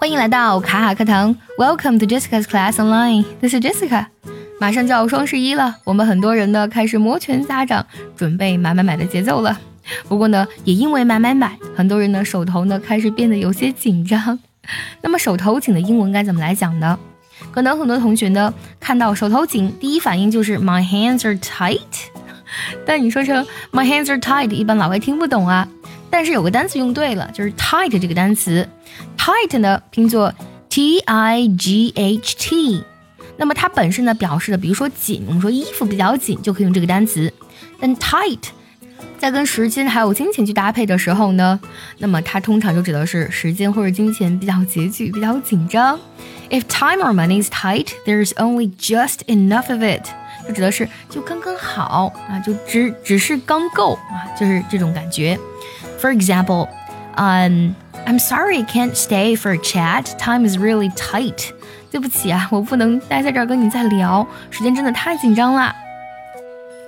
欢迎来到卡卡课堂，Welcome to Jessica's Class Online。This is Jessica。马上就要双十一了，我们很多人呢开始摩拳擦掌，准备买买买的节奏了。不过呢，也因为买买买，很多人呢手头呢开始变得有些紧张。那么手头紧的英文该怎么来讲呢？可能很多同学呢看到手头紧，第一反应就是 My hands are tight。但你说成 My hands are tight，一般老外听不懂啊。但是有个单词用对了，就是 tight 这个单词。Tight 呢拼作 t i g h t，那么它本身呢表示的，比如说紧，我们说衣服比较紧就可以用这个单词。但 tight 在跟时间还有金钱去搭配的时候呢，那么它通常就指的是时间或者金钱比较拮据、比较紧张。If time or money is tight, there's only just enough of it，就指的是就刚刚好啊，就只只是刚够啊，就是这种感觉。For example, um, I'm sorry can't stay for a chat. Time is really tight. 对不起啊，我不能待在这儿跟你再聊，时间真的太紧张了。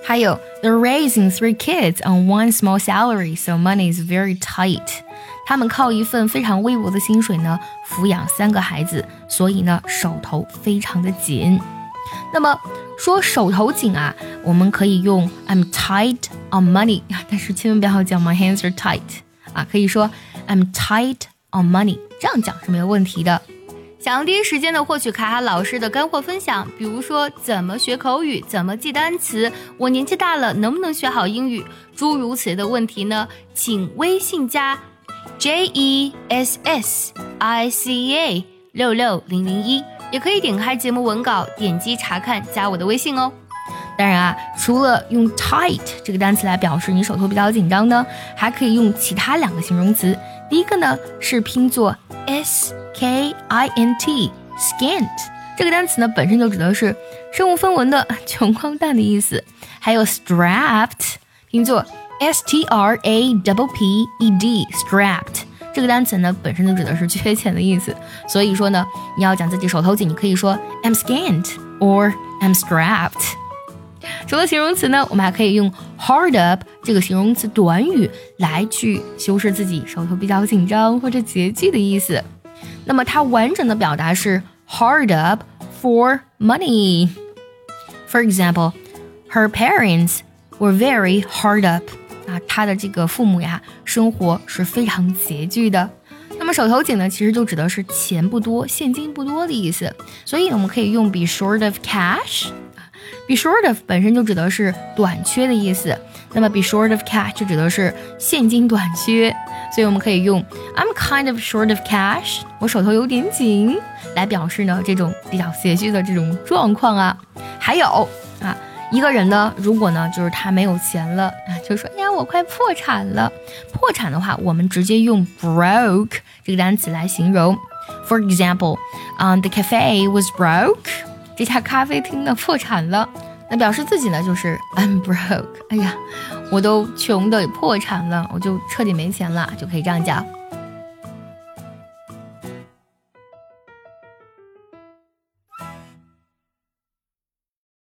还有，They're raising three kids on one small salary, so money is very tight. 他们靠一份非常微薄的薪水呢，抚养三个孩子，所以呢，手头非常的紧。那么说手头紧啊，我们可以用 I'm tight on money，但是千万不要讲 My hands are tight 啊，可以说 I'm tight on money，这样讲是没有问题的。想要第一时间的获取卡卡老师的干货分享，比如说怎么学口语，怎么记单词，我年纪大了能不能学好英语，诸如此类的问题呢？请微信加 J E S S I C A 六六零零一。也可以点开节目文稿，点击查看，加我的微信哦。当然啊，除了用 tight 这个单词来表示你手头比较紧张呢，还可以用其他两个形容词。第一个呢是拼作 s k i n t，scant 这个单词呢本身就指的是身无分文的、穷光蛋的意思。还有 strapped，拼作 s t r a p p e d，strapped。这个单词呢，本身就指的是缺钱的意思，所以说呢，你要讲自己手头紧，你可以说 I'm scant or I'm strapped。除了形容词呢，我们还可以用 hard up 这个形容词短语来去修饰自己手头比较紧张或者拮据的意思。那么它完整的表达是 hard up for money。For example, her parents were very hard up. 啊，他的这个父母呀，生活是非常拮据的。那么手头紧呢，其实就指的是钱不多，现金不多的意思。所以我们可以用 be short of cash。Be short of 本身就指的是短缺的意思。那么 be short of cash 就指的是现金短缺。所以我们可以用 I'm kind of short of cash，我手头有点紧，来表示呢这种比较拮据的这种状况啊。还有啊。一个人呢，如果呢，就是他没有钱了啊，就说，呀，我快破产了。破产的话，我们直接用 broke 这个单词来形容。For example，嗯，the cafe was broke，一家咖啡厅呢破产了。那表示自己呢就是 I'm broke，哎呀，我都穷的破产了，我就彻底没钱了，就可以这样讲。